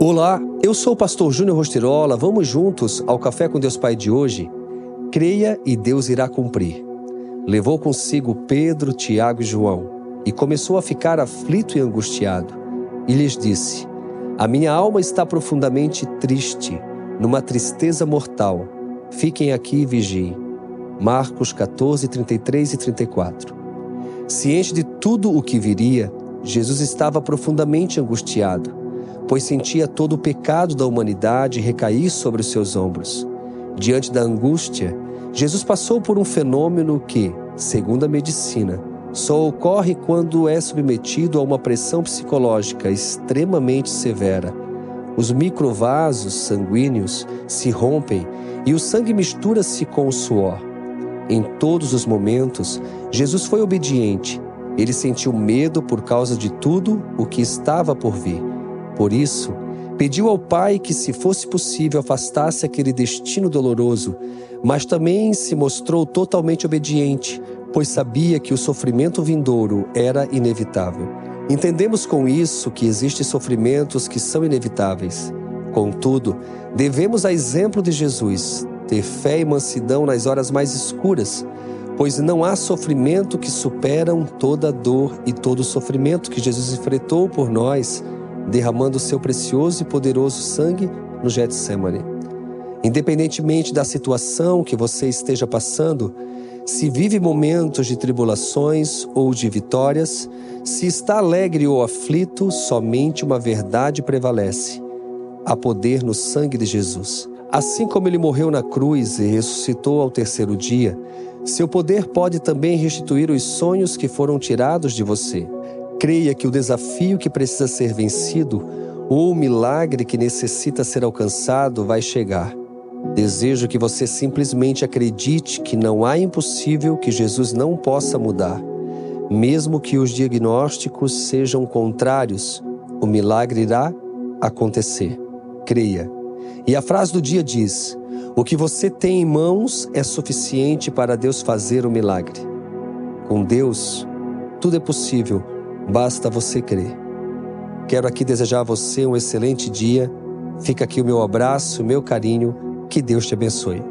Olá, eu sou o pastor Júnior Rostirola. Vamos juntos ao Café com Deus Pai de hoje? Creia e Deus irá cumprir. Levou consigo Pedro, Tiago e João e começou a ficar aflito e angustiado. E lhes disse: A minha alma está profundamente triste, numa tristeza mortal. Fiquem aqui e vigiem. Marcos 14, 33 e 34. Ciente de tudo o que viria, Jesus estava profundamente angustiado pois sentia todo o pecado da humanidade recair sobre os seus ombros. Diante da angústia, Jesus passou por um fenômeno que, segundo a medicina, só ocorre quando é submetido a uma pressão psicológica extremamente severa. Os microvasos sanguíneos se rompem e o sangue mistura-se com o suor. Em todos os momentos, Jesus foi obediente. Ele sentiu medo por causa de tudo o que estava por vir. Por isso, pediu ao Pai que, se fosse possível, afastasse aquele destino doloroso, mas também se mostrou totalmente obediente, pois sabia que o sofrimento vindouro era inevitável. Entendemos com isso que existem sofrimentos que são inevitáveis. Contudo, devemos, a exemplo de Jesus, ter fé e mansidão nas horas mais escuras, pois não há sofrimento que superam toda dor e todo sofrimento que Jesus enfrentou por nós derramando seu precioso e poderoso sangue no Getsemane. Independentemente da situação que você esteja passando, se vive momentos de tribulações ou de vitórias, se está alegre ou aflito, somente uma verdade prevalece: há poder no sangue de Jesus. Assim como ele morreu na cruz e ressuscitou ao terceiro dia, seu poder pode também restituir os sonhos que foram tirados de você. Creia que o desafio que precisa ser vencido ou o milagre que necessita ser alcançado vai chegar. Desejo que você simplesmente acredite que não há impossível que Jesus não possa mudar. Mesmo que os diagnósticos sejam contrários, o milagre irá acontecer. Creia. E a frase do dia diz: O que você tem em mãos é suficiente para Deus fazer o milagre. Com Deus, tudo é possível Basta você crer. Quero aqui desejar a você um excelente dia. Fica aqui o meu abraço, o meu carinho. Que Deus te abençoe.